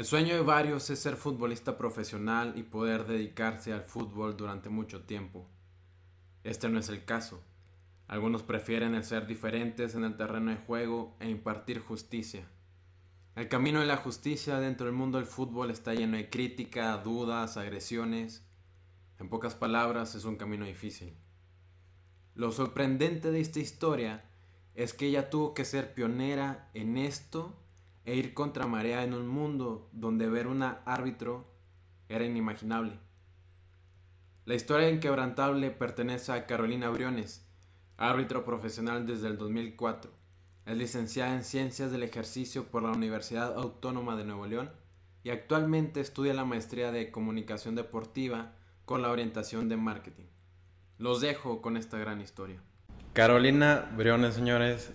El sueño de varios es ser futbolista profesional y poder dedicarse al fútbol durante mucho tiempo. Este no es el caso. Algunos prefieren el ser diferentes en el terreno de juego e impartir justicia. El camino de la justicia dentro del mundo del fútbol está lleno de crítica, dudas, agresiones. En pocas palabras, es un camino difícil. Lo sorprendente de esta historia es que ella tuvo que ser pionera en esto e ir contra marea en un mundo donde ver una árbitro era inimaginable. La historia inquebrantable pertenece a Carolina Briones, árbitro profesional desde el 2004. Es licenciada en Ciencias del Ejercicio por la Universidad Autónoma de Nuevo León y actualmente estudia la maestría de Comunicación Deportiva con la orientación de Marketing. Los dejo con esta gran historia. Carolina Briones, señores,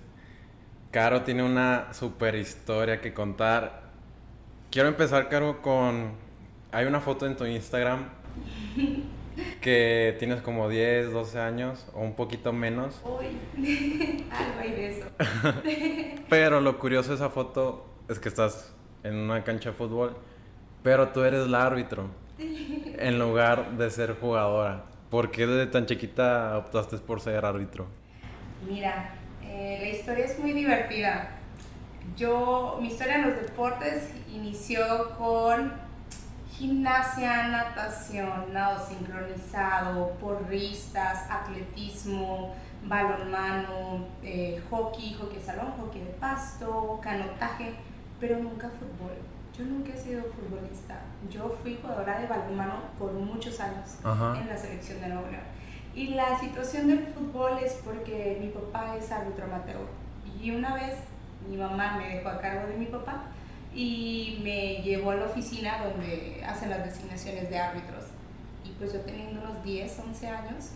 Caro tiene una super historia que contar. Quiero empezar, Caro, con... Hay una foto en tu Instagram que tienes como 10, 12 años o un poquito menos. Algo hay de eso. pero lo curioso de esa foto es que estás en una cancha de fútbol, pero tú eres el árbitro en lugar de ser jugadora. ¿Por qué desde tan chiquita optaste por ser árbitro? Mira, eh, la historia es muy divertida. Yo, mi historia en los deportes inició con gimnasia, natación, nado sincronizado, porristas, atletismo, balonmano, eh, hockey, hockey salón, hockey de pasto, canotaje, pero nunca fútbol. Yo nunca he sido futbolista. Yo fui jugadora de balonmano por muchos años en la selección de Nuevo León. Y la situación del fútbol es porque mi papá es árbitro amateur. Y una vez mi mamá me dejó a cargo de mi papá y me llevó a la oficina donde hacen las designaciones de árbitros. Y pues yo teniendo unos 10, 11 años,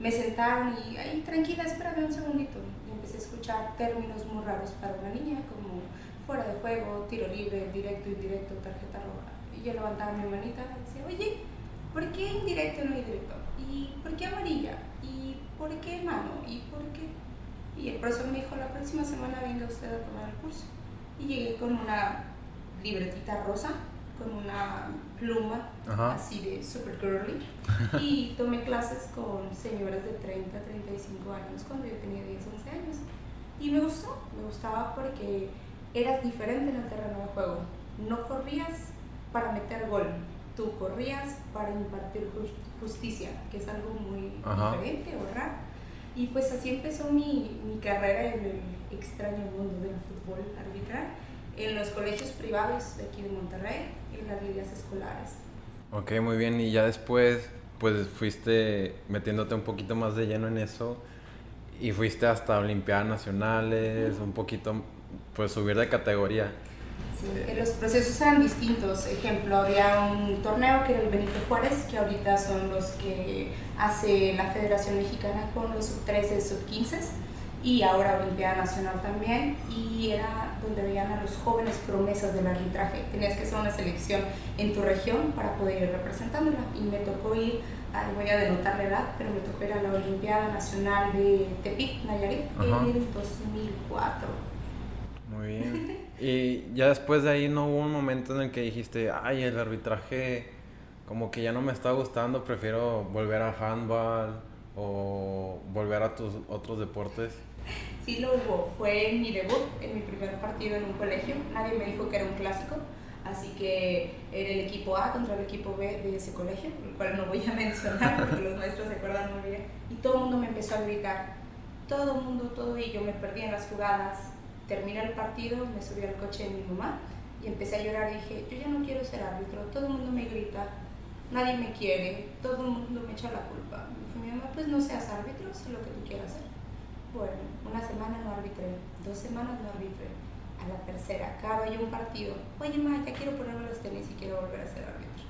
me sentaron y, ahí tranquila, espérame un segundito. Y empecé a escuchar términos muy raros para una niña, como fuera de juego, tiro libre, directo, indirecto, tarjeta roja. Y yo levantaba mi manita y decía, oye, ¿por qué indirecto y no indirecto? ¿Y por qué amarilla? ¿Y por qué mano? ¿Y por qué? Y el profesor me dijo, la próxima semana venga usted a tomar el curso. Y llegué con una libretita rosa, con una pluma así de super girly. y tomé clases con señoras de 30, 35 años cuando yo tenía 10, 11 años. Y me gustó, me gustaba porque eras diferente en el terreno de juego. No corrías para meter gol, tú corrías para impartir justicia, que es algo muy diferente o raro. Y pues así empezó mi, mi, carrera en el extraño mundo del fútbol arbitral, en los colegios privados de aquí de Monterrey, en las ligas escolares. Ok, muy bien. Y ya después, pues fuiste metiéndote un poquito más de lleno en eso y fuiste hasta Olimpiadas Nacionales, un poquito, pues subir de categoría. Sí, los procesos eran distintos. Ejemplo, había un torneo que era el Benito Juárez, que ahorita son los que hace la Federación Mexicana con los sub-13, sub-15 y ahora Olimpiada Nacional también. Y era donde veían a los jóvenes promesas del arbitraje. Tenías que hacer una selección en tu región para poder ir representándola. Y me tocó ir, voy a denotar la edad, pero me tocó ir a la Olimpiada Nacional de Tepic, Nayarit, en el 2004. Muy bien. Y ya después de ahí no hubo un momento en el que dijiste, ay, el arbitraje como que ya no me está gustando, prefiero volver a handball o volver a tus otros deportes. Sí lo hubo, fue mi debut, en mi primer partido en un colegio, nadie me dijo que era un clásico, así que era el equipo A contra el equipo B de ese colegio, el cual no voy a mencionar porque los maestros se acuerdan muy bien, y todo el mundo me empezó a gritar, todo el mundo, todo, y yo me perdí en las jugadas, terminé el partido, me subí al coche de mi mamá y empecé a llorar dije, yo ya no quiero ser árbitro, todo el mundo me grita, nadie me quiere, todo el mundo me echa la culpa. mi mamá, pues no seas árbitro, sé lo que tú quieras hacer. Bueno, una semana no arbitré, dos semanas no arbitré, a la tercera, acaba yo un partido, oye mamá, ya quiero ponerme los tenis y quiero volver a ser árbitro.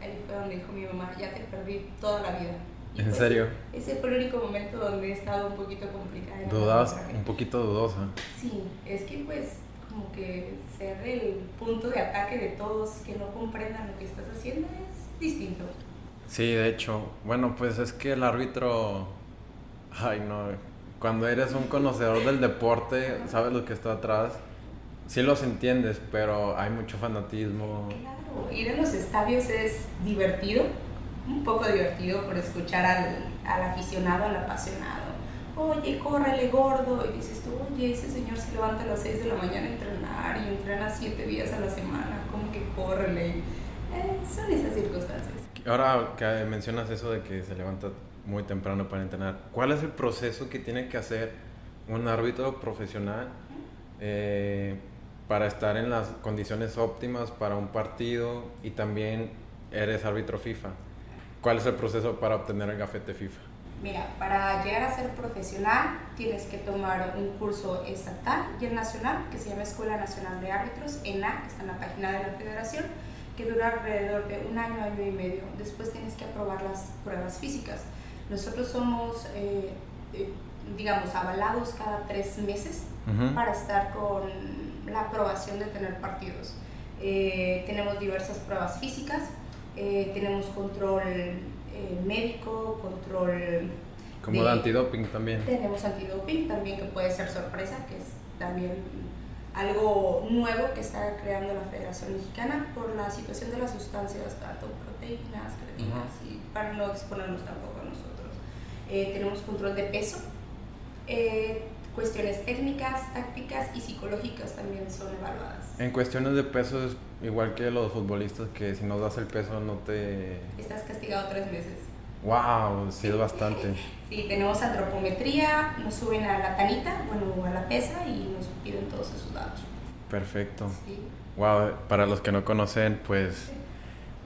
Ahí fue donde dijo mi mamá, ya te perdí toda la vida. ¿En serio? Ese fue el único momento donde he estado un poquito complicada. ¿Dudas? Un poquito dudosa. Sí, es que pues como que ser el punto de ataque de todos que no comprendan lo que estás haciendo es distinto. Sí, de hecho. Bueno, pues es que el árbitro... Ay, no. Cuando eres un conocedor del deporte, sabes lo que está atrás. sí los entiendes, pero hay mucho fanatismo. Claro, ir a los estadios es divertido, un poco divertido por escuchar al, al aficionado, al apasionado. Oye, córrele gordo. Y dices tú, oye, ese señor se levanta a las 6 de la mañana a entrenar y entrena 7 días a la semana. ¿Cómo que córrele? Eh, son esas circunstancias. Ahora que mencionas eso de que se levanta muy temprano para entrenar, ¿cuál es el proceso que tiene que hacer un árbitro profesional eh, para estar en las condiciones óptimas para un partido y también eres árbitro FIFA? ¿Cuál es el proceso para obtener el gafete FIFA? Mira, para llegar a ser profesional tienes que tomar un curso estatal y el nacional que se llama Escuela Nacional de Árbitros, ENA, que está en la página de la federación que dura alrededor de un año, año y medio. Después tienes que aprobar las pruebas físicas. Nosotros somos, eh, eh, digamos, avalados cada tres meses para estar con la aprobación de tener partidos. Eh, tenemos diversas pruebas físicas, tenemos control médico, control... Como de, de antidoping también. Tenemos antidoping también que puede ser sorpresa, que es también algo nuevo que está creando la Federación Mexicana por la situación de las sustancias, tanto proteínas, creatinas, y para no exponernos tampoco a nosotros. Eh, tenemos control de peso, eh, cuestiones técnicas, tácticas y psicológicas también son evaluadas. En cuestiones de peso es igual que los futbolistas, que si no das el peso no te... Estás castigado tres meses. ¡Wow! Sí, es bastante. sí, tenemos antropometría, nos suben a la tanita, bueno, a la pesa y nos piden todos esos datos. Perfecto. Sí. ¡Wow! Para los que no conocen, pues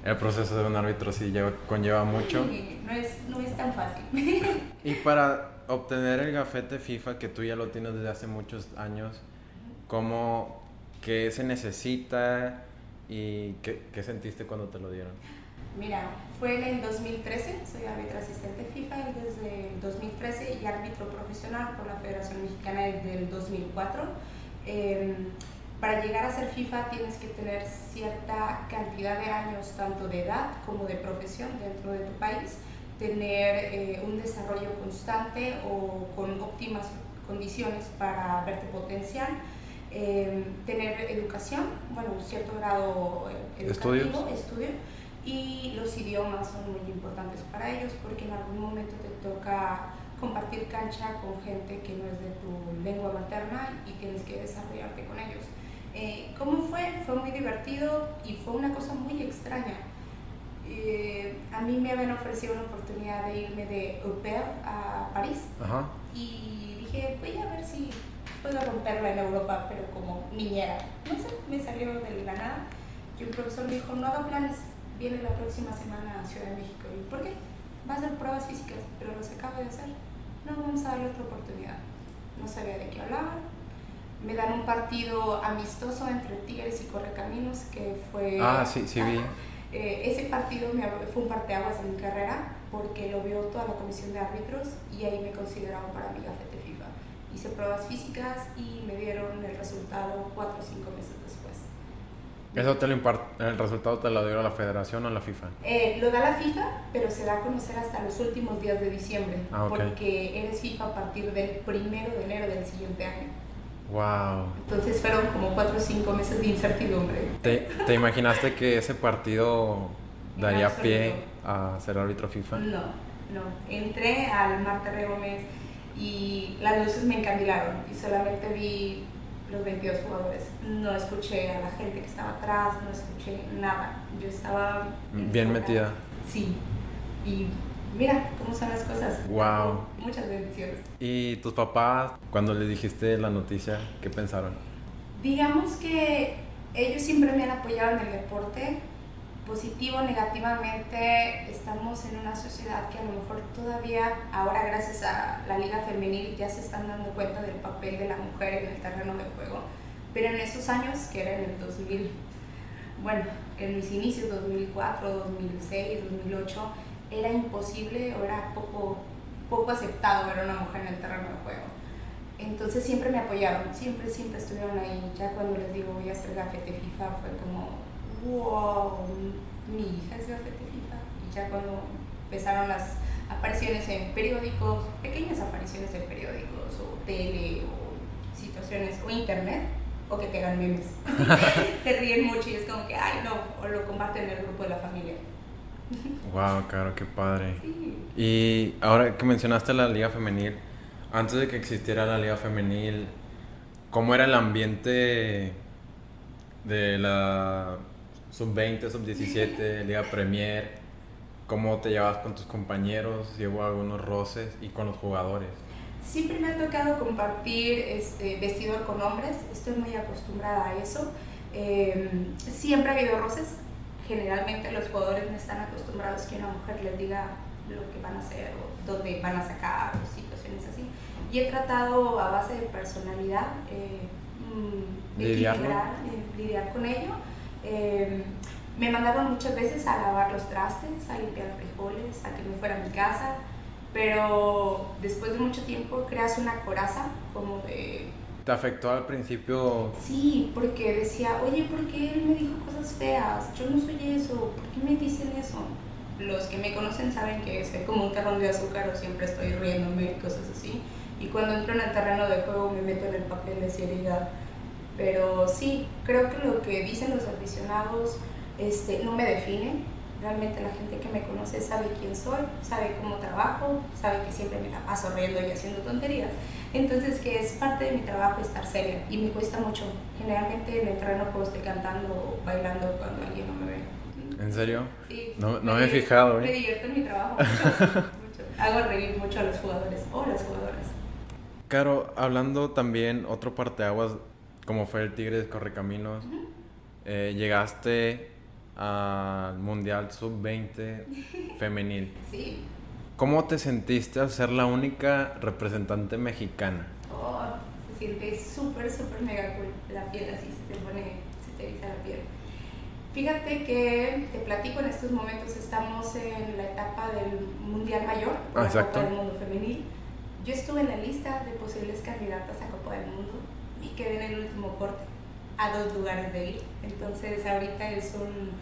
el proceso de un árbitro sí lleva, conlleva mucho. No es, no es tan fácil. y para obtener el gafete FIFA, que tú ya lo tienes desde hace muchos años, ¿cómo, qué se necesita y qué, qué sentiste cuando te lo dieron? Mira, fue en el 2013, soy árbitro asistente FIFA desde el 2013 y árbitro profesional por la Federación Mexicana desde el 2004. Eh, para llegar a ser FIFA tienes que tener cierta cantidad de años, tanto de edad como de profesión dentro de tu país, tener eh, un desarrollo constante o con óptimas condiciones para verte potencial, eh, tener educación, bueno, un cierto grado eh, educativo, estudio y los idiomas son muy importantes para ellos porque en algún momento te toca compartir cancha con gente que no es de tu lengua materna y tienes que desarrollarte con ellos. Eh, ¿Cómo fue? Fue muy divertido y fue una cosa muy extraña. Eh, a mí me habían ofrecido una oportunidad de irme de au pair a París y dije, voy a ver si puedo romperla en Europa, pero como niñera. No sé, me salió de la nada y un profesor me dijo, no haga planes, viene la próxima semana a Ciudad de México. ¿Y por qué? Va a hacer pruebas físicas, pero los acaba de hacer. No, vamos a darle otra oportunidad. No sabía de qué hablaban. Me dan un partido amistoso entre Tigres y Correcaminos, que fue... Ah, sí, sí vi. Eh, ese partido me, fue un parteaguas en mi carrera porque lo vio toda la comisión de árbitros y ahí me consideraron para mi gafete. Hice pruebas físicas y me dieron el resultado cuatro o cinco meses después. ¿Eso te lo el resultado te lo dio la federación o la FIFA? Eh, lo da la FIFA, pero se da a conocer hasta los últimos días de diciembre, ah, porque eres FIFA a partir del primero de enero del siguiente año. Wow. Entonces fueron como cuatro o cinco meses de incertidumbre. ¿Te, ¿te imaginaste que ese partido daría pie a ser árbitro FIFA? No, no. Entré al Marta Gómez y las luces me encandilaron y solamente vi los 22 jugadores. No escuché a la gente que estaba atrás, no escuché nada. Yo estaba... Bien metida. Sí. Y mira cómo son las cosas. Wow. Muchas bendiciones. ¿Y tus papás, cuando les dijiste la noticia, qué pensaron? Digamos que ellos siempre me han apoyado en el deporte positivo, negativamente, estamos en una sociedad que a lo mejor todavía, ahora gracias a la liga femenil, ya se están dando cuenta del papel de la mujer en el terreno de juego. Pero en esos años, que era en el 2000, bueno, en mis inicios, 2004, 2006, 2008, era imposible o era poco, poco aceptado ver a una mujer en el terreno de juego. Entonces siempre me apoyaron, siempre, siempre estuvieron ahí. Ya cuando les digo voy a hacer gafete FIFA fue como, wow, mi hija es gafete FIFA. Y ya cuando empezaron las apariciones en periódicos, pequeñas apariciones en periódicos o tele o situaciones o internet, o que te hagan memes. se ríen mucho y es como que, ay, no, o lo comparten en el grupo de la familia. wow, claro, qué padre. Y ahora que mencionaste la liga femenil, antes de que existiera la liga femenil, ¿cómo era el ambiente de la sub-20, sub-17, liga premier? ¿Cómo te llevas con tus compañeros? ¿Llevo algunos roces y con los jugadores? Siempre me ha tocado compartir este, vestidor con hombres, estoy muy acostumbrada a eso. Em, siempre ha habido roces, generalmente los jugadores no están acostumbrados que una mujer les diga lo que van a hacer o dónde van a sacar o situaciones así. Y he tratado a base de personalidad eh, mm, lidiar, eh, lidiar con ello. Em, me mandaron muchas veces a lavar los trastes, a limpiar frijoles, a que me fuera a mi casa pero después de mucho tiempo creas una coraza como de... ¿Te afectó al principio? Sí, porque decía, oye, ¿por qué él me dijo cosas feas? Yo no soy eso, ¿por qué me dicen eso? Los que me conocen saben que soy como un terrón de azúcar o siempre estoy riéndome y cosas así. Y cuando entro en el terreno de juego me meto en el papel de seriedad. Pero sí, creo que lo que dicen los aficionados este, no me define Realmente la gente que me conoce sabe quién soy, sabe cómo trabajo, sabe que siempre me la paso riendo y haciendo tonterías. Entonces que es parte de mi trabajo estar seria y me cuesta mucho. Generalmente en el terreno puedo estoy cantando o bailando cuando alguien no me ve. ¿En serio? Sí. No me, he fijado. ¿eh? Me divierto en mi trabajo mucho, Hago reír mucho a los jugadores o las jugadoras. Caro, hablando también otro parteaguas como fue el Tigres Correcaminos, eh, llegaste al Mundial Sub-20 femenil. Sí. ¿Cómo te sentiste al ser la única representante mexicana? Oh, se siente súper, súper mega cool. La piel así se te pone, se te eriza la piel. Fíjate que te platico en estos momentos, estamos en la etapa del Mundial Mayor, ah, la Copa del Mundo Femenil. Yo estuve en la lista de posibles candidatas a Copa del Mundo y quedé en el último corte, a dos lugares de ir. Entonces ahorita es un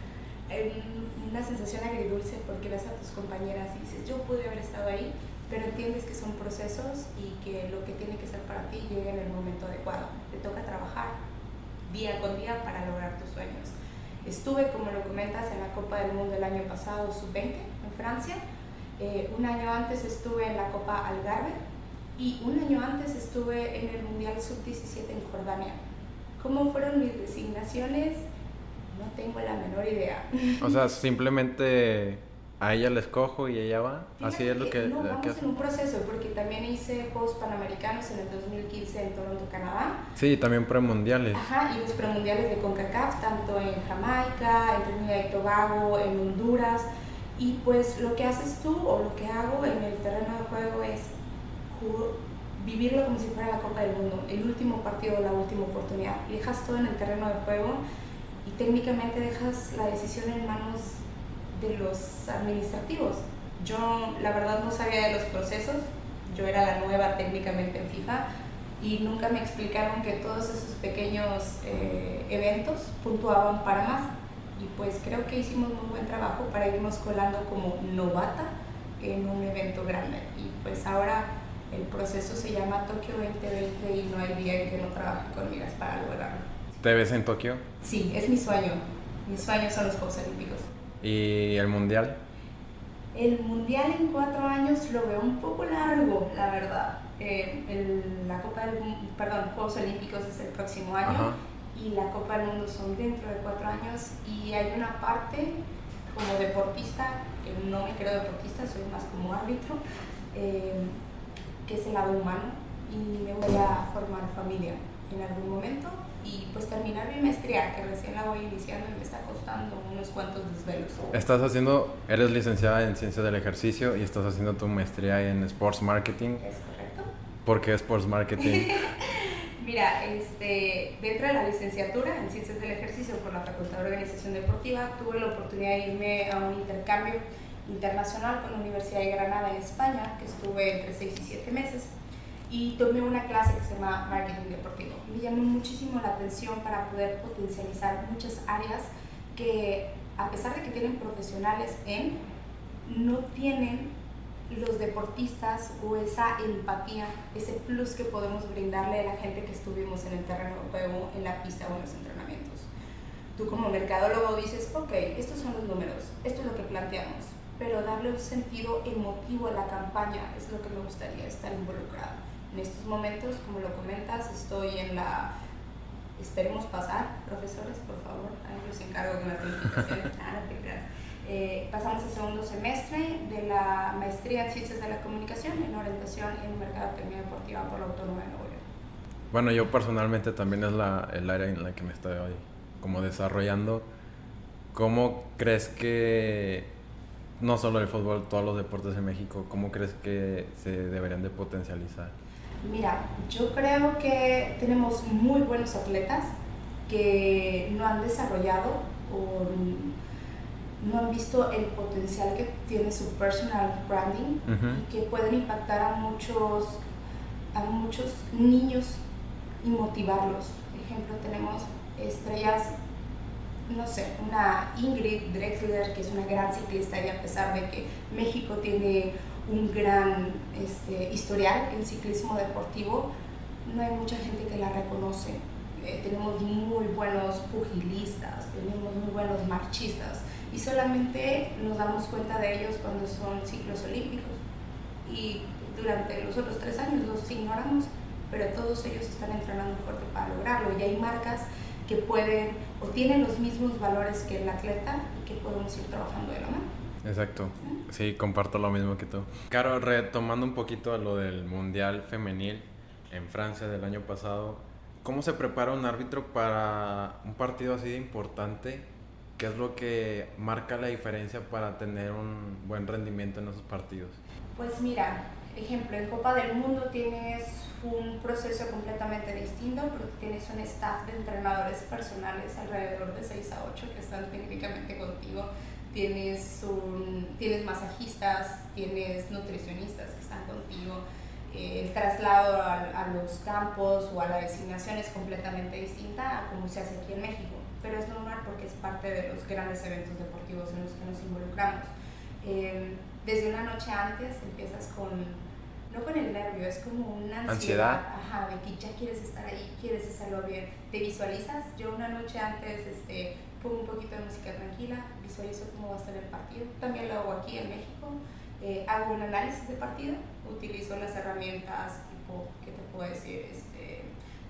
una sensación agridulce porque ves a tus compañeras y dices, yo pude haber estado ahí, pero entiendes que son procesos y que lo que tiene que ser para ti llega en el momento adecuado. Te toca trabajar día con día para lograr tus sueños. Estuve, como lo comentas, en la Copa del Mundo el año pasado, sub-20, en Francia. Eh, un año antes estuve en la Copa Algarve y un año antes estuve en el Mundial sub-17 en Jordania. ¿Cómo fueron mis designaciones? No tengo la menor idea. O sea, simplemente a ella le escojo y ella va. Así es lo que, no, vamos en un proceso porque también hice Juegos Panamericanos en el 2015 en Toronto, Canadá. Sí, también premundiales. Ajá, y los premundiales de CONCACAF, tanto en Jamaica, en Trinidad y Tobago, en Honduras. Y pues lo que haces tú o lo que hago en el terreno de juego es vivirlo como si fuera la Copa del Mundo, el último partido, la última oportunidad. Y dejas todo en el terreno de juego y técnicamente dejas la decisión en manos de los administrativos. Yo la verdad no sabía de los procesos, yo era la nueva técnicamente en FIFA y nunca me explicaron que todos esos pequeños eh, eventos puntuaban para más. Y pues creo que hicimos un buen trabajo para irnos colando como novata en un evento grande. Y pues ahora el proceso se llama Tokio 2020 y no hay día en que no trabaje con miras para lograrlo. ¿Te ves en Tokio? Sí, es mi sueño. Mis sueños son los Juegos Olímpicos. ¿Y el Mundial? El Mundial en cuatro años lo veo un poco largo, la verdad. Eh, la Copa del perdón, Juegos Olímpicos es el próximo año y la Copa del Mundo son dentro de cuatro años y hay una parte como deportista, que no me creo deportista, soy más como árbitro, eh, que es el lado humano y me voy a formar familia en algún momento y pues terminar mi maestría, que recién la voy iniciando y me está costando unos cuantos desvelos. Estás haciendo, eres licenciada en Ciencias del Ejercicio y estás haciendo tu maestría en Sports Marketing. Es correcto. ¿Por qué Sports Marketing? Mira, este, dentro de la licenciatura en Ciencias del Ejercicio por la Facultad de Organización Deportiva, tuve la oportunidad de irme a un intercambio internacional con la Universidad de Granada en España, que estuve entre 6 y 7 meses y tomé una clase que se llama Marketing Deportivo. Me llamó muchísimo la atención para poder potencializar muchas áreas que, a pesar de que tienen profesionales en, no tienen los deportistas o esa empatía, ese plus que podemos brindarle a la gente que estuvimos en el terreno de juego, en la pista o en los entrenamientos. Tú como mercadólogo dices, ok, estos son los números, esto es lo que planteamos, pero darle un sentido emotivo a la campaña es lo que me gustaría estar involucrado. En estos momentos, como lo comentas, estoy en la... Esperemos pasar, profesores, por favor, ahí los encargo de las calificaciones. ah, no te creas eh, pasamos al segundo semestre de la maestría en Ciencias de la Comunicación en orientación en Mercadotecnia Deportiva por la Autónoma de Nuevo León. Bueno, yo personalmente también es la, el área en la que me estoy hoy como desarrollando. ¿Cómo crees que, no solo el fútbol, todos los deportes en México, cómo crees que se deberían de potencializar? Mira, yo creo que tenemos muy buenos atletas que no han desarrollado o no han visto el potencial que tiene su personal branding y que pueden impactar a muchos, a muchos niños y motivarlos. Por ejemplo, tenemos estrellas, no sé, una Ingrid Drexler, que es una gran ciclista y a pesar de que México tiene un gran este, historial en ciclismo deportivo, no hay mucha gente que la reconoce. Eh, tenemos muy buenos pugilistas, tenemos muy buenos marchistas y solamente nos damos cuenta de ellos cuando son ciclos olímpicos. Y durante los otros tres años los ignoramos, pero todos ellos están entrenando fuerte para lograrlo. Y hay marcas que pueden o tienen los mismos valores que el atleta y que podemos ir trabajando de la mano. Exacto. Sí, comparto lo mismo que tú. Caro, retomando un poquito lo del Mundial Femenil en Francia del año pasado, ¿cómo se prepara un árbitro para un partido así de importante ¿Qué es lo que marca la diferencia para tener un buen rendimiento en esos partidos? Pues mira, ejemplo, en Copa del Mundo tienes un proceso completamente distinto porque tienes un staff de entrenadores personales alrededor de 6 a 8 que están técnicamente contigo. Tienes, un, tienes masajistas, tienes nutricionistas que están contigo. Eh, el traslado a, a los campos o a la designación es completamente distinta a como se hace aquí en México pero es normal porque es parte de los grandes eventos deportivos en los que nos involucramos. Eh, desde una noche antes empiezas con, no con el nervio, es como una ansiedad, Ajá, de que ya quieres estar ahí, quieres hacerlo bien. ¿Te visualizas? Yo una noche antes este, pongo un poquito de música tranquila, visualizo cómo va a estar el partido. También lo hago aquí en México. Eh, hago un análisis de partido, utilizo las herramientas tipo, ¿qué te puedo decir? Este,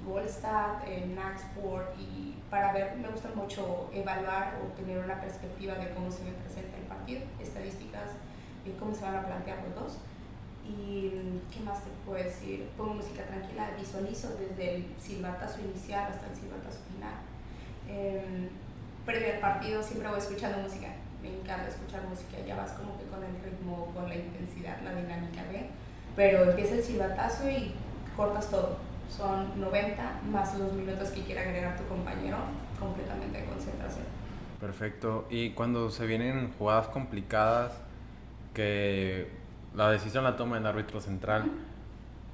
Goldstad, eh, Naxport y para ver, me gusta mucho evaluar o tener una perspectiva de cómo se me presenta el partido, estadísticas, y cómo se van a plantear los dos. Y qué más te puedo decir, pongo música tranquila, visualizo desde el silbatazo inicial hasta el silbatazo final. Eh, previo al partido siempre voy escuchando música, me encanta escuchar música, ya vas como que con el ritmo, con la intensidad, la dinámica de, pero empieza el silbatazo y cortas todo son 90 más los minutos que quiera agregar tu compañero, completamente de concentración. Perfecto. Y cuando se vienen jugadas complicadas, que la decisión la toma el árbitro central,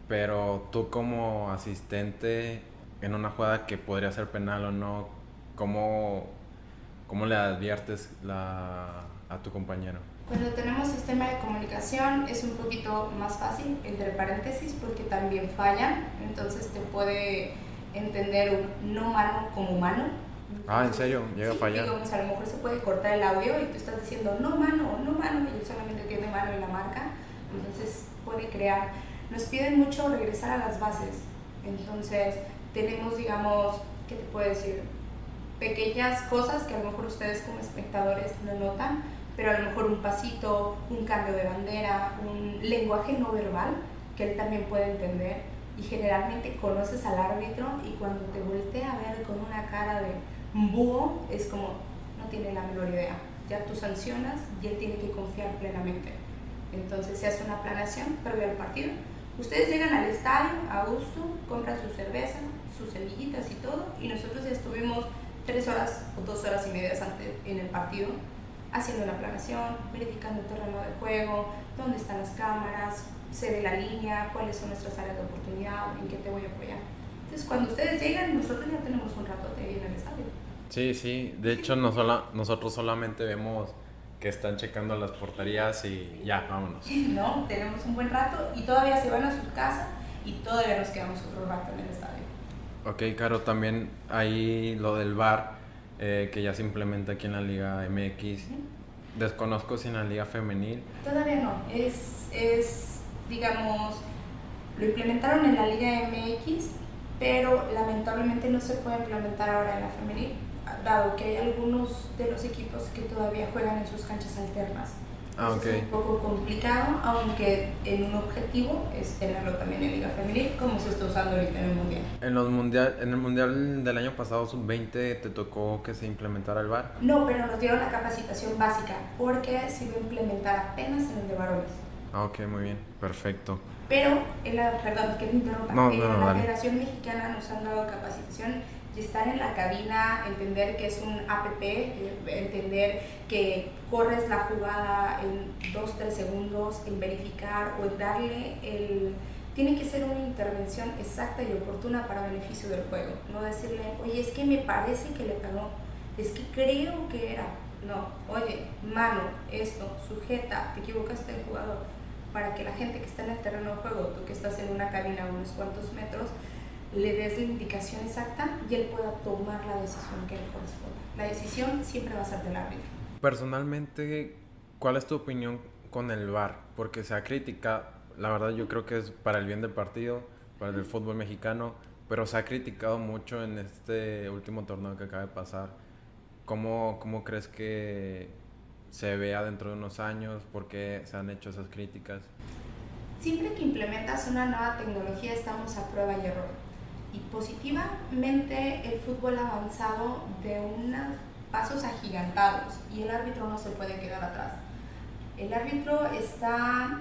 pero tú como asistente en una jugada que podría ser penal o no, ¿cómo, cómo le adviertes la, a tu compañero? Cuando tenemos sistema de comunicación es un poquito más fácil, entre paréntesis, porque también fallan, entonces te puede entender un no mano como mano. Ah, ¿en serio? Llega a fallar. Digamos, a lo mejor se puede cortar el audio y tú estás diciendo no mano, no mano, y él solamente tiene mano en la marca, entonces puede crear. Nos piden mucho regresar a las bases, entonces tenemos, digamos, ¿qué te puedo decir? Pequeñas cosas que a lo mejor ustedes como espectadores no notan, pero a lo mejor un pasito, un cambio de bandera, un lenguaje no verbal que él también puede entender y generalmente conoces al árbitro y cuando te voltea a ver con una cara de búho es como no tiene la menor idea. Ya tú sancionas y él tiene que confiar plenamente. Entonces se hace una planeación previo al partido. Ustedes llegan al estadio a gusto, compran su cerveza, sus semillitas y todo, y nosotros ya estuvimos tres horas o dos horas y media antes en el partido haciendo la planación, verificando el terreno de juego, dónde están las cámaras, se ve la línea, cuáles son nuestras áreas de oportunidad, en qué te voy a apoyar. Entonces, cuando ustedes llegan, nosotros ya tenemos un rato de en el estadio. Sí, sí. De hecho, no nosotros solamente vemos que están checando las porterías y ya, vámonos. No, tenemos un buen rato y todavía se van a su casa y todavía nos quedamos otro rato en el estadio. Ok, Caro, también hay lo del bar eh, que ya se implementa aquí en la Liga MX. Desconozco si en la Liga Femenil. Todavía no, es, es, digamos, lo implementaron en la Liga MX, pero lamentablemente no se puede implementar ahora en la femenil dado que hay algunos de los equipos que todavía juegan en sus canchas alternas. Ah, Es un poco complicado, aunque en un objetivo es tenerlo también en Liga Femenil, como se está usando ahorita en el Mundial. En, los mundial, en el Mundial del año pasado, sub-20, ¿te tocó que se implementara el VAR? No, pero nos dieron la capacitación básica, porque se iba a implementar apenas en el de varones. Ah, ok, muy bien, perfecto. Pero, en la, perdón, que te interrumpa, no, en no, la Federación Mexicana nos han dado capacitación y estar en la cabina, entender que es un APP, entender que corres la jugada en 2-3 segundos, en verificar o en darle el... Tiene que ser una intervención exacta y oportuna para beneficio del juego. No decirle, oye, es que me parece que le pegó, es que creo que era. No, oye, mano, esto, sujeta, te equivocaste el jugador. Para que la gente que está en el terreno de juego, tú que estás en una cabina a unos cuantos metros, le des la indicación exacta y él pueda tomar la decisión que le corresponda. La decisión siempre va a ser del árbitro. Personalmente, ¿cuál es tu opinión con el VAR? Porque se ha criticado, la verdad yo creo que es para el bien del partido, para el fútbol mexicano, pero se ha criticado mucho en este último torneo que acaba de pasar. ¿Cómo, cómo crees que se vea dentro de unos años? ¿Por qué se han hecho esas críticas? Siempre que implementas una nueva tecnología estamos a prueba y error y positivamente el fútbol ha avanzado de unos pasos agigantados y el árbitro no se puede quedar atrás. El árbitro está,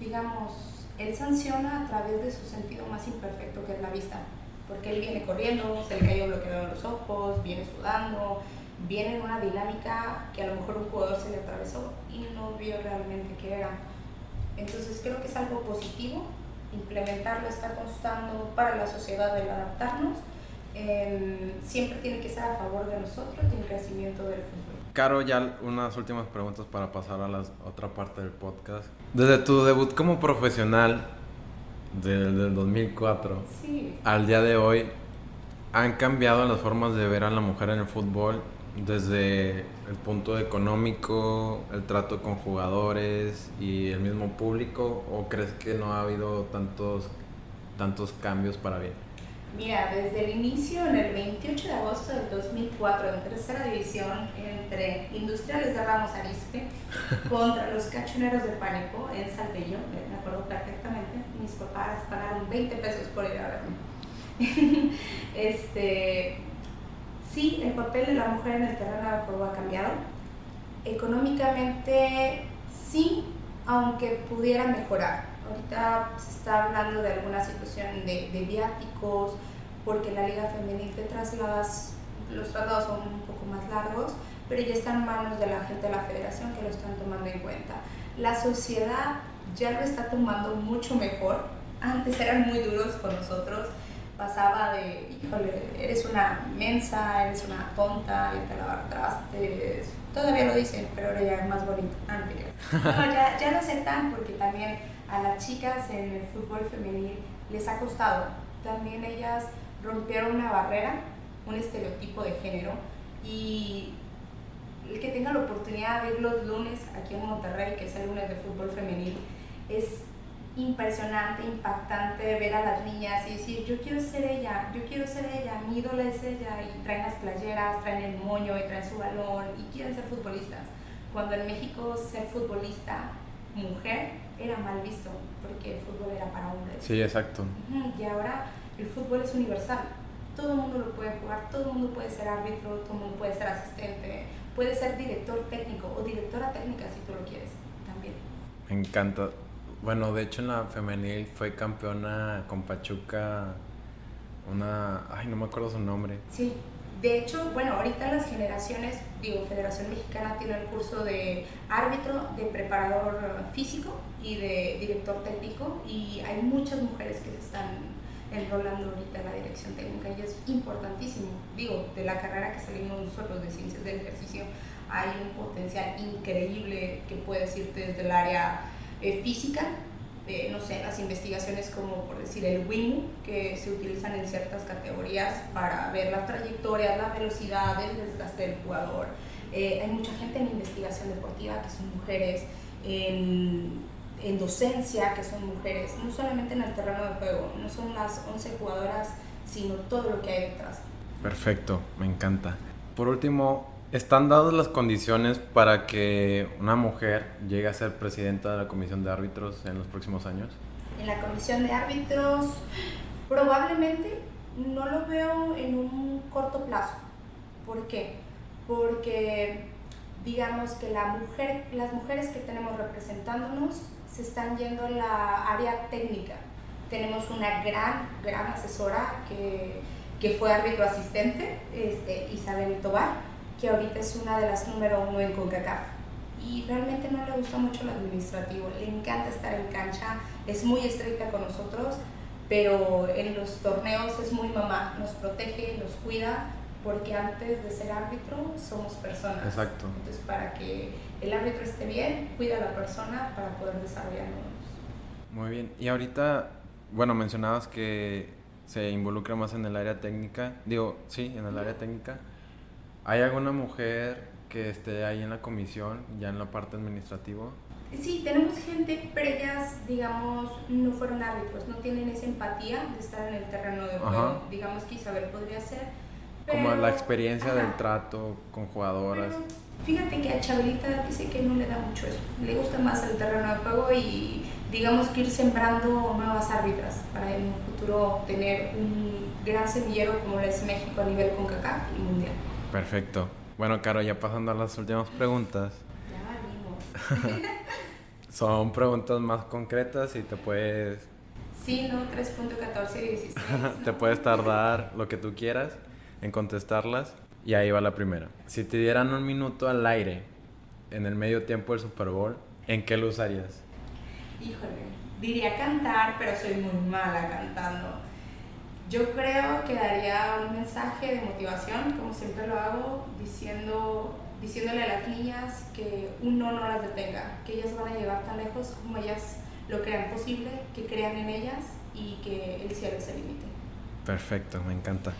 digamos, él sanciona a través de su sentido más imperfecto que es la vista, porque él viene corriendo, se le cayó bloqueado los ojos, viene sudando, viene en una dinámica que a lo mejor un jugador se le atravesó y no vio realmente qué era. Entonces creo que es algo positivo implementarlo está costando para la sociedad el adaptarnos. Em, siempre tiene que estar a favor de nosotros y el crecimiento del fútbol. Caro, ya unas últimas preguntas para pasar a la otra parte del podcast. Desde tu debut como profesional del, del 2004 al día de hoy, ¿han cambiado las formas de ver a la mujer en el fútbol desde el punto económico, el trato con jugadores y el mismo público o crees que no ha habido tantos, tantos cambios para bien? Mira, desde el inicio, en el 28 de agosto del 2004, en tercera división, entre Industriales de Ramos Arispe contra los Cachoneros de Pánico en Saltillo, me acuerdo perfectamente, mis papás pagaron 20 pesos por ir a verme. este, sí, el papel de la mujer en el terreno juego ha cambiado. Económicamente, sí, aunque pudiera mejorar. Ahorita se está hablando de alguna situación de, de viáticos, porque la liga femenil te trasladas, los traslados son un poco más largos, pero ya está en manos de la gente de la federación que lo están tomando en cuenta. La sociedad ya lo está tomando mucho mejor. Antes eran muy duros con nosotros pasaba de, híjole, eres una mensa, eres una tonta, vete a lavar trastes. Todavía lo dicen, pero ahora ya es más bonito. Ah, no, ya, ya no sé tan, porque también a las chicas en el fútbol femenil les ha costado. También ellas rompieron una barrera, un estereotipo de género y el que tenga la oportunidad de ir los lunes aquí en Monterrey, que es el lunes de fútbol femenil, es impresionante, impactante ver a las niñas y decir, yo quiero ser ella, yo quiero ser ella, mi ídola es ella, y traen las playeras, traen el moño y traen su balón y quieren ser futbolistas. Cuando en México ser futbolista mujer era mal visto, porque el fútbol era para hombres. Sí, exacto. Y ahora el fútbol es universal. Todo el mundo lo puede jugar, todo el mundo puede ser árbitro, todo el mundo puede ser asistente, puede ser director técnico o directora técnica si tú lo quieres también. Me encanta bueno, de hecho en la femenil fue campeona con Pachuca una... Ay, no me acuerdo su nombre. Sí, de hecho, bueno, ahorita las generaciones, digo, Federación Mexicana tiene el curso de árbitro, de preparador físico y de director técnico y hay muchas mujeres que se están enrolando ahorita en la dirección técnica y es importantísimo. Digo, de la carrera que salimos nosotros de ciencias del ejercicio, hay un potencial increíble que puedes irte desde el área eh, física, no sé, las investigaciones como por decir el WIMU, que se utilizan en ciertas categorías para ver la trayectoria, la velocidad, el desgaste del jugador. Eh, hay mucha gente en investigación deportiva que son mujeres, en, en, docencia que son mujeres, no solamente en el terreno de juego, no son las 11 jugadoras, sino todo lo que hay detrás. Perfecto, me encanta. Por último, ¿están dadas las condiciones para que una mujer llegue a ser presidenta de la comisión de árbitros en los próximos años? En la comisión de árbitros probablemente no lo veo en un corto plazo. ¿Por qué? Porque digamos que la mujer, las mujeres que tenemos representándonos se están yendo a la área técnica. Tenemos una gran, gran asesora que que fue árbitro asistente, este, Isabel Tobar, que ahorita es una de las número uno en CONCACAF. Y realmente no le gusta mucho lo administrativo, le encanta estar en cancha, es muy estricta con nosotros, pero en los torneos es muy mamá, nos protege, nos cuida, porque antes de ser árbitro somos personas. Exacto. Entonces, para que el árbitro esté bien, cuida a la persona para poder desarrollarnos. Muy bien. Y ahorita, bueno, mencionabas que se involucra más en el área técnica, digo, sí, en el área técnica. ¿Hay alguna mujer que esté ahí en la comisión, ya en la parte administrativa? Sí, tenemos gente, pero ellas, digamos, no fueron árbitros, no tienen esa empatía de estar en el terreno de juego. Digamos que Isabel podría ser. Como la experiencia del trato con jugadoras. fíjate que a Chabelita dice que no le da mucho eso, le gusta más el terreno de juego y digamos que ir sembrando nuevas árbitras para en un futuro tener un gran semillero como lo es México a nivel CONCACAF y mundial. Perfecto. Bueno, Caro, ya pasando a las últimas preguntas. Ya valimos. Son preguntas más concretas y te puedes... Sí, no, 3.14 y 16. te puedes tardar lo que tú quieras en contestarlas. Y ahí va la primera. Si te dieran un minuto al aire en el medio tiempo del Super Bowl, ¿en qué lo usarías? híjole, diría cantar, pero soy muy mala cantando. Yo creo que daría un mensaje de motivación, como siempre lo hago, diciendo, diciéndole a las niñas que uno no las detenga, que ellas van a llegar tan lejos como ellas lo crean posible, que crean en ellas y que el cielo se limite. Perfecto, me encanta.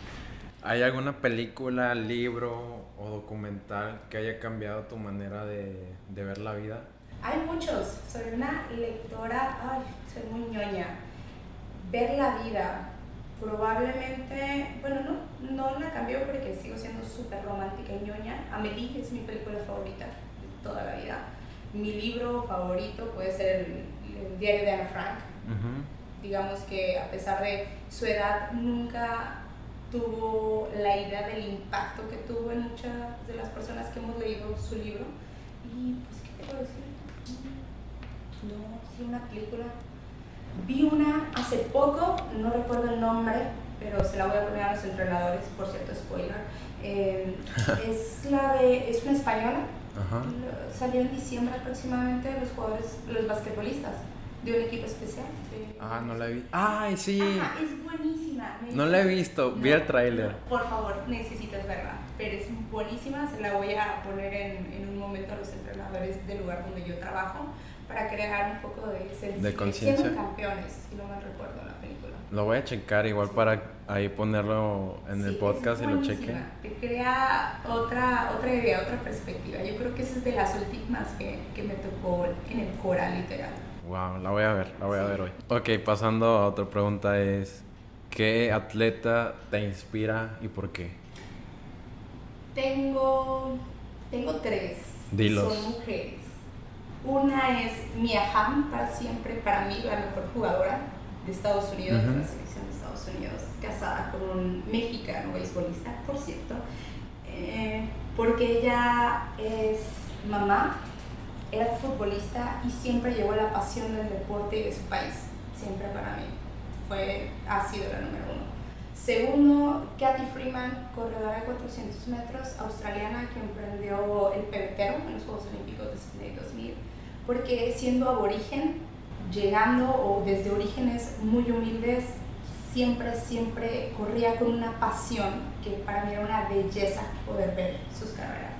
¿Hay alguna película, libro o documental que haya cambiado tu manera de, de ver la vida? Hay muchos. Soy una lectora, ay, soy muy ñoña. Ver la vida. Probablemente, bueno, no, no la cambió porque sigo siendo súper romántica y ñoña. Amelie es mi película favorita de toda la vida. Mi libro favorito puede ser el, diario de Ana Frank. Digamos que a pesar de su edad, nunca tuvo la idea del impacto que tuvo en muchas de las personas que hemos leído su libro. Y pues, ¿qué te puedo decir? No, sí, una película. Vi una hace poco, no recuerdo el nombre, pero se la voy a poner a los entrenadores, por cierto, spoiler. Eh, es la de, es una española. Salió en diciembre aproximadamente los jugadores, los basquetbolistas de un equipo especial. ah, no la vi. ¡Ay, sí! es buenísima. No la he visto, vi el tráiler. por favor, necesitas verla. Pero es buenísima, se la voy a poner en, en un momento a los entrenadores del lugar donde yo trabajo para crear un poco de De conciencia. campeones, si no me recuerdo la película. Lo voy a checar igual para ahí ponerlo en el podcast y lo cheque. Te crea otra, otra idea, otra perspectiva. Yo creo que esa es de las últimas que, que me tocó en el coral literal. Wow, la voy a ver, la voy a ver hoy. Ok, pasando a otra pregunta es, ¿qué atleta te inspira y por qué? Tengo, tengo tres. Dilos. Son mujeres. Una es Mia Hamm, para siempre, para mí, la mejor jugadora de Estados Unidos, de la selección de Estados Unidos, casada con un mexicano beisbolista, por cierto, eh, porque ella es mamá, era futbolista y siempre llevó la pasión del deporte de su país, siempre para mí. Fue, ha sido la número uno. Segundo, Kathy Freeman, corredora de 400 metros, australiana que emprendió el pebetero en los Juegos Olímpicos de Sydney 2000 porque siendo aborigen, llegando o desde orígenes muy humildes, siempre, siempre corría con una pasión que para mí era una belleza poder ver sus carreras.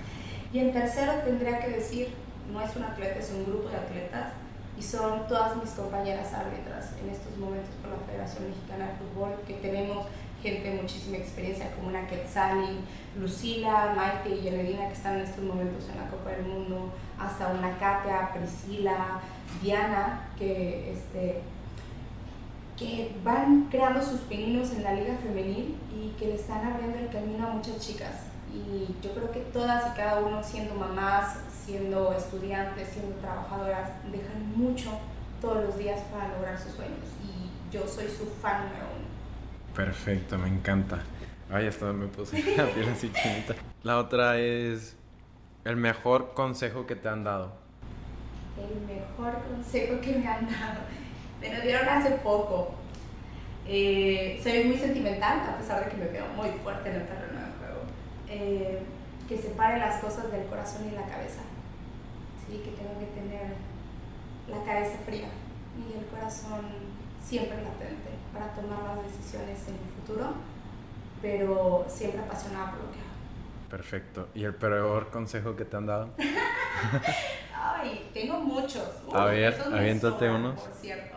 Y en tercero tendría que decir, no es un atleta, es un grupo de atletas y son todas mis compañeras árbitras en estos momentos por la Federación Mexicana de Fútbol, que tenemos gente de muchísima experiencia como una Quetzali, Lucila, Maite y Yenedina que están en estos momentos en la Copa del Mundo, hasta una Katia, Priscila, Diana, que, este, que van creando sus pininos en la liga femenil y que le están abriendo el camino a muchas chicas. Y yo creo que todas y cada uno siendo mamás, siendo estudiantes, siendo trabajadoras, dejan mucho todos los días para lograr sus sueños. Y yo soy su fan número uno. Perfecto, me encanta. Ay, hasta me puse la piel así chinita. La otra es el mejor consejo que te han dado. El mejor consejo que me han dado. Me lo dieron hace poco. Eh, soy muy sentimental, a pesar de que me veo muy fuerte en el terreno de juego. Eh, que separe las cosas del corazón y la cabeza. Sí, que tengo que tener la cabeza fría y el corazón siempre latente para tomar las decisiones en mi futuro, pero siempre apasionada por lo que hago. Perfecto. ¿Y el peor consejo que te han dado? Ay, tengo muchos. a ver, aviéntate unos. Por cierto.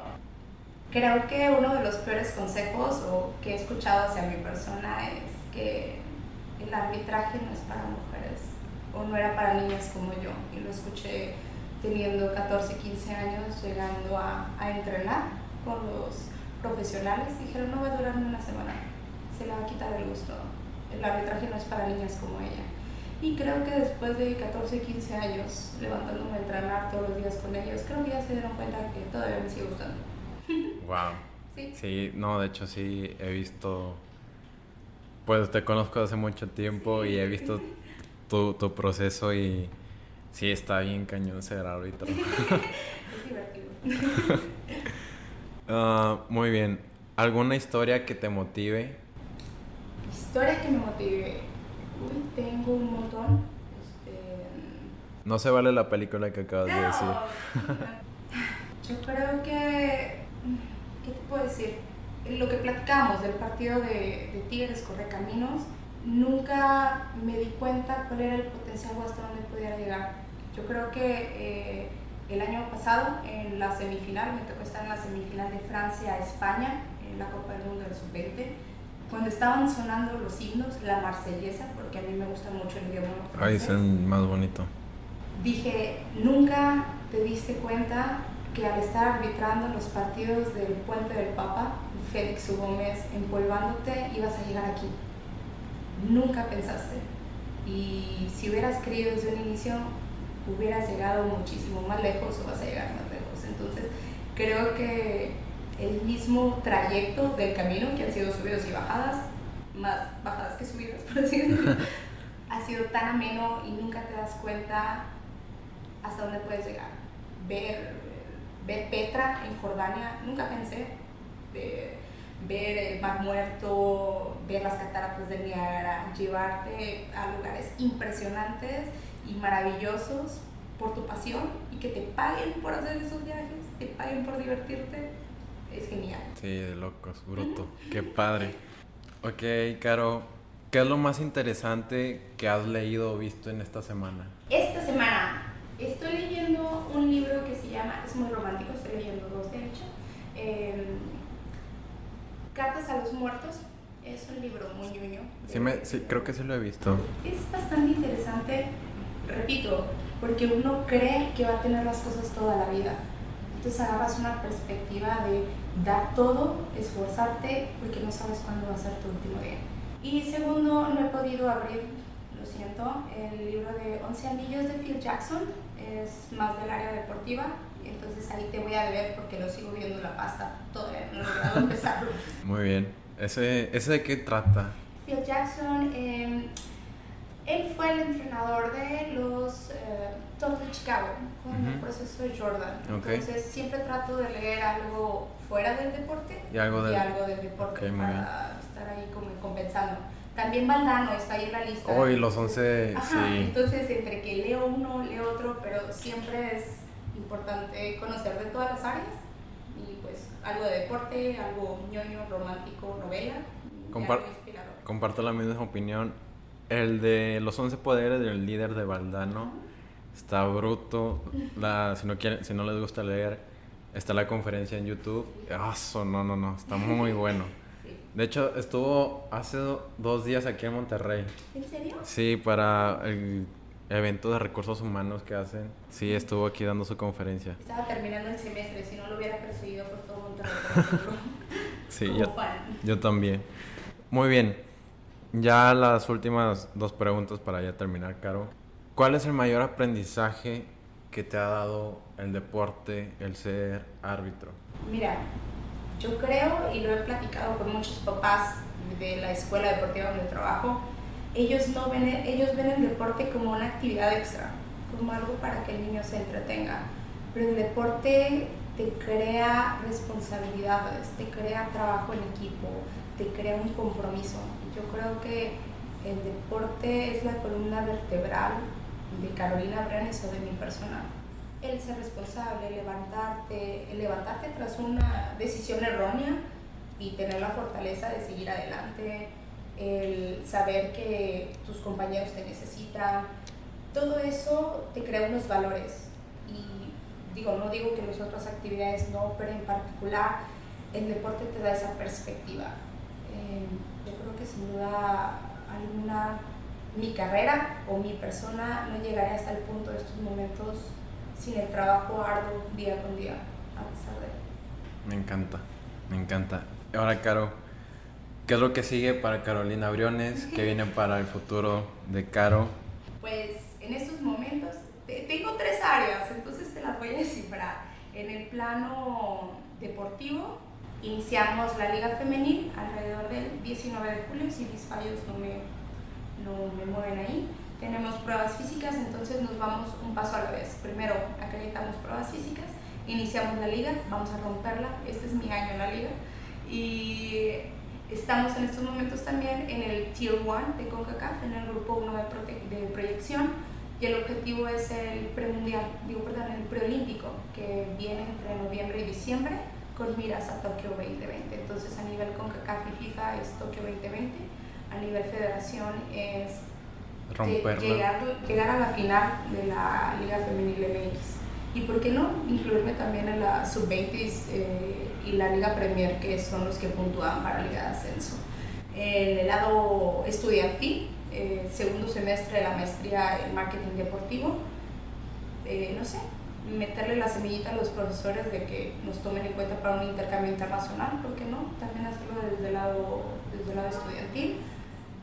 Creo que uno de los peores consejos o que he escuchado hacia mi persona es que el arbitraje no es para mujeres o no era para niñas como yo. Y lo escuché teniendo 14, 15 años, llegando a, a entrenar con los profesionales. Dijeron, no va a durar ni una semana, se le va a quitar el gusto. El arbitraje no es para niñas como ella. Y creo que después de 14, 15 años levantándome a entrenar todos los días con ellos, creo que ya se dieron cuenta que todavía me sigue gustando. Wow. Sí. sí, no, de hecho sí he visto pues te conozco hace mucho tiempo y he visto tu, tu, proceso y sí, está bien cañón ser árbitro. es divertido. uh, muy bien. ¿Alguna historia que te motive? Historia que me motive. Uy, tengo un montón. Este... No se vale la película que acabas de decir. Yo creo que... ¿Qué te puedo decir? lo que platicamos del partido de, de Tigres Correcaminos, nunca me di cuenta cuál era el potencial o hasta dónde pudiera llegar. Yo creo que eh, el año pasado, en la semifinal, me tocó estar en la semifinal de Francia-España, en la Copa del Mundo del Sub-20, cuando estaban sonando los himnos, la marsellesa, porque a mí me gusta mucho el idioma francés. Ay, es más bonito. Dije, nunca te diste cuenta que al estar arbitrando los partidos del Puente del Papa, Félix Gómez empolvándote, ibas a llegar aquí. Nunca pensaste. Y si hubieras creído desde un inicio, hubieras llegado muchísimo más lejos o vas a llegar más lejos. Entonces, creo que el mismo trayecto del camino, que han sido subidos y bajadas, más bajadas que subidas, por así decirlo, ha sido tan ameno y nunca te das cuenta hasta dónde puedes llegar. Ver, ver Petra en Jordania, nunca pensé ver el mar muerto, ver las cataratas de Niágara, llevarte a lugares impresionantes y maravillosos por tu pasión y que te paguen por hacer esos viajes, te paguen por divertirte, es genial. Sí, de locos, bruto, qué padre. Ok, Caro, ¿qué es lo más interesante que has leído o visto en esta semana? Esta semana estoy leyendo un libro que se llama, es muy romántico, estoy leyendo dos de hecho. Eh, Cartas a los Muertos es un libro muy ñoño. Sí, me, creo que sí lo he visto. Es bastante interesante, repito, porque uno cree que va a tener las cosas toda la vida. Entonces agarras una perspectiva de dar todo, esforzarte, porque no sabes cuándo va a ser tu último día. Y segundo, no he podido abrir, lo siento, el libro de 11 anillos de Phil Jackson, es más del área deportiva, entonces ahí te voy a deber porque lo sigo viendo la pasta, todavía no he logrado empezarlo. Muy bien. ¿Ese, ¿Ese de qué trata? Phil Jackson, em, él fue el entrenador de los eh, Toros de Chicago con el proceso de Jordan. Entonces siempre trato de leer algo fuera del deporte y algo, del, deporte para estar ahí como compensando. También Valdano está ahí en la lista. Hoy los 11, sí. Entonces, entre que leo uno, leo otro, pero siempre es importante conocer de todas las áreas y pues algo de deporte, algo ñoño, romántico, novela. comparto la misma opinión. El de los 11 poderes del líder de Valdano. Está bruto. La, si, no quieren, si no les gusta leer, está la conferencia en YouTube. Ah, no, no, no. Está muy bueno. De hecho, estuvo hace dos días aquí en Monterrey. ¿En serio? Sí, para el evento de recursos humanos que hacen. Sí, estuvo aquí dando su conferencia. Estaba terminando el semestre, si no lo hubiera perseguido por todo Monterrey. sí, yo, yo también. Muy bien. Ya las últimas dos preguntas para ya terminar, Caro. ¿Cuál es el mayor aprendizaje que te ha dado el deporte, el ser árbitro? Mira, yo creo, y lo he platicado con muchos papás de la escuela deportiva donde trabajo, ellos, no ven, ellos ven el deporte como una actividad extra, como algo para que el niño se entretenga. Pero el deporte te crea responsabilidades, te crea trabajo en equipo, te crea un compromiso. Yo creo que el deporte es la columna vertebral de Carolina Brenes o de mi persona. El ser responsable, levantarte, el levantarte tras una decisión errónea y tener la fortaleza de seguir adelante, el saber que tus compañeros te necesitan, todo eso te crea unos valores. Y digo, no digo que las otras actividades no, pero en particular el deporte te da esa perspectiva. Eh, yo creo que sin duda alguna mi carrera o mi persona no llegaría hasta el punto de estos momentos sin el trabajo arduo día con día, a pesar de. Me encanta, me encanta. Ahora, Caro, ¿qué es lo que sigue para Carolina Briones? ¿Qué viene para el futuro de Caro? Pues en estos momentos tengo tres áreas, entonces te las voy a descifrar. En el plano deportivo, iniciamos la Liga Femenil alrededor del 19 de julio, si mis fallos no me, no me mueven ahí. Tenemos pruebas físicas, entonces nos vamos un paso a la vez. Primero acreditamos pruebas físicas, iniciamos la liga, vamos a romperla, este es mi año en la liga. Y estamos en estos momentos también en el Tier 1 de CONCACAF, en el grupo 1 de, de proyección y el objetivo es el premundial, digo perdón, el preolímpico que viene entre noviembre y diciembre con miras a Tokio 2020. Entonces a nivel CONCACAF y FIFA es Tokio 2020, a nivel federación es llegar, llegar a la final de la Liga Femenil MX. Y por qué no incluirme también en la Sub-20 eh, y la Liga Premier, que son los que puntúan para Liga de Ascenso. En el lado estudiantil, eh, segundo semestre de la maestría en marketing deportivo, eh, no sé, meterle la semillita a los profesores de que nos tomen en cuenta para un intercambio internacional, ¿por qué no? También hacerlo desde el lado, desde el lado estudiantil.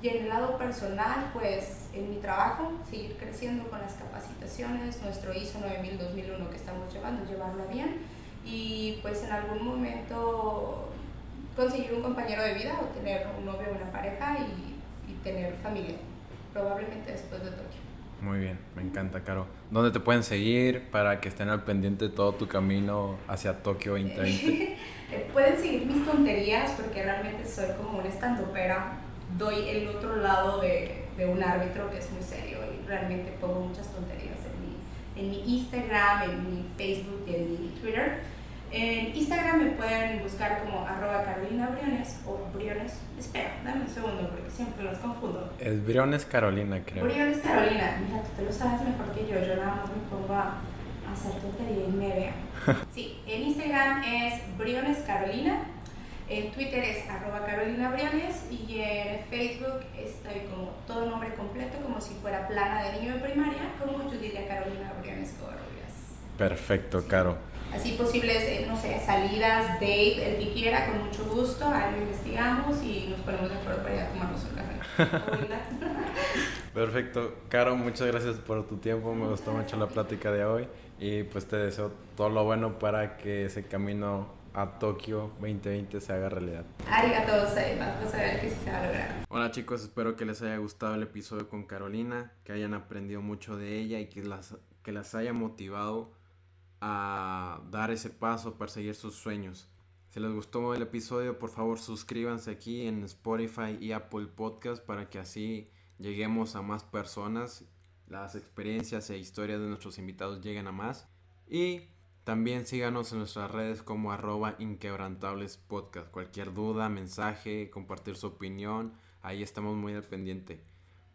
Y en el lado personal, pues en mi trabajo, seguir creciendo con las capacitaciones, nuestro ISO 9000-2001 que estamos llevando, llevarlo bien y pues en algún momento conseguir un compañero de vida o tener un novio o una pareja y, y tener familia, probablemente después de Tokio. Muy bien, me encanta, Caro. ¿Dónde te pueden seguir para que estén al pendiente de todo tu camino hacia Tokio 2020? Eh, pueden seguir mis tonterías porque realmente soy como un estandopera. Doy el otro lado de, de, un árbitro que es muy serio y realmente pongo muchas tonterías en mi, en mi Instagram, en mi Facebook y en mi Twitter. En Instagram me pueden buscar como arroba Carolina Briones o Briones. Espera, dame un segundo porque siempre los confundo. Es Briones Carolina, creo. Briones Carolina. Mira, tú te lo sabes mejor que yo. Yo nada más me pongo a hacer tontería y media. Sí, en Instagram es Briones Carolina. En Twitter es arroba Carolina Briones y en Facebook estoy como todo nombre completo, como si fuera plana de niño de primaria, como Judilia Carolina Briones Covarrubias. Perfecto, Caro así posibles, eh, no sé, salidas, date, el que quiera, con mucho gusto, ahí lo investigamos y nos ponemos de acuerdo para ir a tomarnos un café. Perfecto. Caro, muchas gracias por tu tiempo, me gustó mucho la plática de hoy y pues te deseo todo lo bueno para que ese camino a Tokio 2020 se haga realidad. Arigato, vamos a ver que sí se va a lograr. Hola chicos, espero que les haya gustado el episodio con Carolina, que hayan aprendido mucho de ella y que las, que las haya motivado a dar ese paso, perseguir sus sueños. Si les gustó el episodio, por favor suscríbanse aquí en Spotify y Apple Podcast para que así lleguemos a más personas, las experiencias e historias de nuestros invitados lleguen a más. Y también síganos en nuestras redes como arroba inquebrantables podcast. Cualquier duda, mensaje, compartir su opinión, ahí estamos muy al pendiente.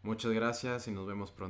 Muchas gracias y nos vemos pronto.